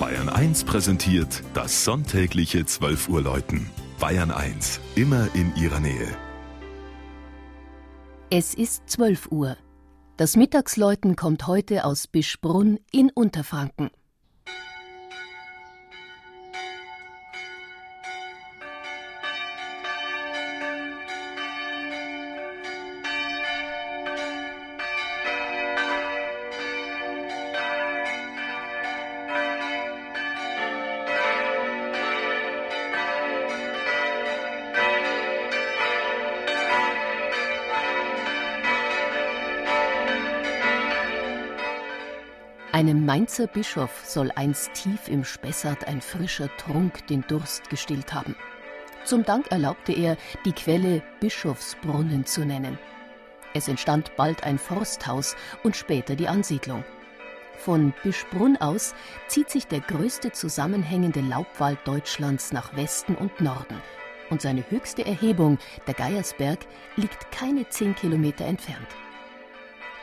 Bayern 1 präsentiert das sonntägliche 12 Uhr Läuten. Bayern 1, immer in ihrer Nähe. Es ist 12 Uhr. Das Mittagsläuten kommt heute aus Bischbrunn in Unterfranken. Einem Mainzer Bischof soll einst tief im Spessart ein frischer Trunk den Durst gestillt haben. Zum Dank erlaubte er, die Quelle Bischofsbrunnen zu nennen. Es entstand bald ein Forsthaus und später die Ansiedlung. Von Bischbrunn aus zieht sich der größte zusammenhängende Laubwald Deutschlands nach Westen und Norden. Und seine höchste Erhebung, der Geiersberg, liegt keine zehn Kilometer entfernt.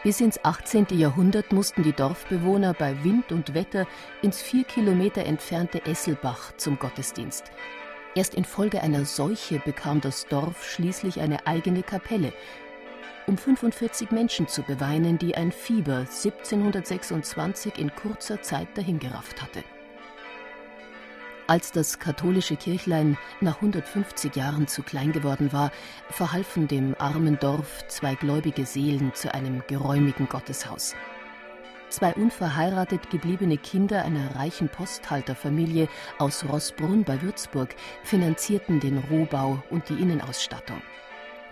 Bis ins 18. Jahrhundert mussten die Dorfbewohner bei Wind und Wetter ins vier Kilometer entfernte Esselbach zum Gottesdienst. Erst infolge einer Seuche bekam das Dorf schließlich eine eigene Kapelle, um 45 Menschen zu beweinen, die ein Fieber 1726 in kurzer Zeit dahingerafft hatte. Als das katholische Kirchlein nach 150 Jahren zu klein geworden war, verhalfen dem armen Dorf zwei gläubige Seelen zu einem geräumigen Gotteshaus. Zwei unverheiratet gebliebene Kinder einer reichen Posthalterfamilie aus Rossbrunn bei Würzburg finanzierten den Rohbau und die Innenausstattung.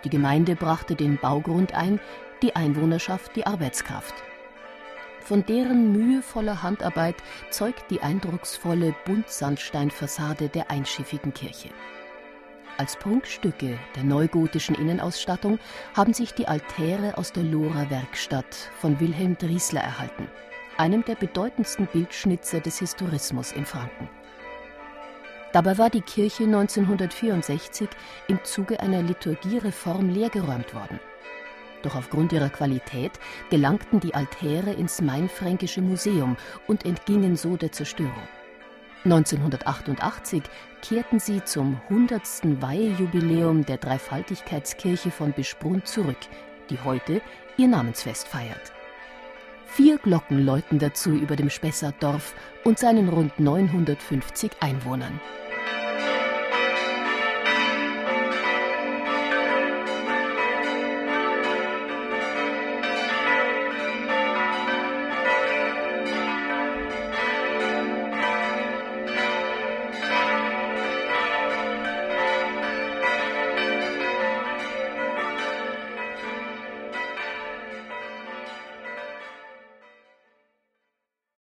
Die Gemeinde brachte den Baugrund ein, die Einwohnerschaft die Arbeitskraft. Von deren mühevoller Handarbeit zeugt die eindrucksvolle Buntsandsteinfassade der einschiffigen Kirche. Als Prunkstücke der neugotischen Innenausstattung haben sich die Altäre aus der Lohrer Werkstatt von Wilhelm Driesler erhalten, einem der bedeutendsten Bildschnitzer des Historismus in Franken. Dabei war die Kirche 1964 im Zuge einer Liturgiereform leergeräumt worden. Doch aufgrund ihrer Qualität gelangten die Altäre ins Mainfränkische Museum und entgingen so der Zerstörung. 1988 kehrten sie zum 100. Weihejubiläum der Dreifaltigkeitskirche von Bischbrunn zurück, die heute ihr Namensfest feiert. Vier Glocken läuten dazu über dem Spessartdorf und seinen rund 950 Einwohnern.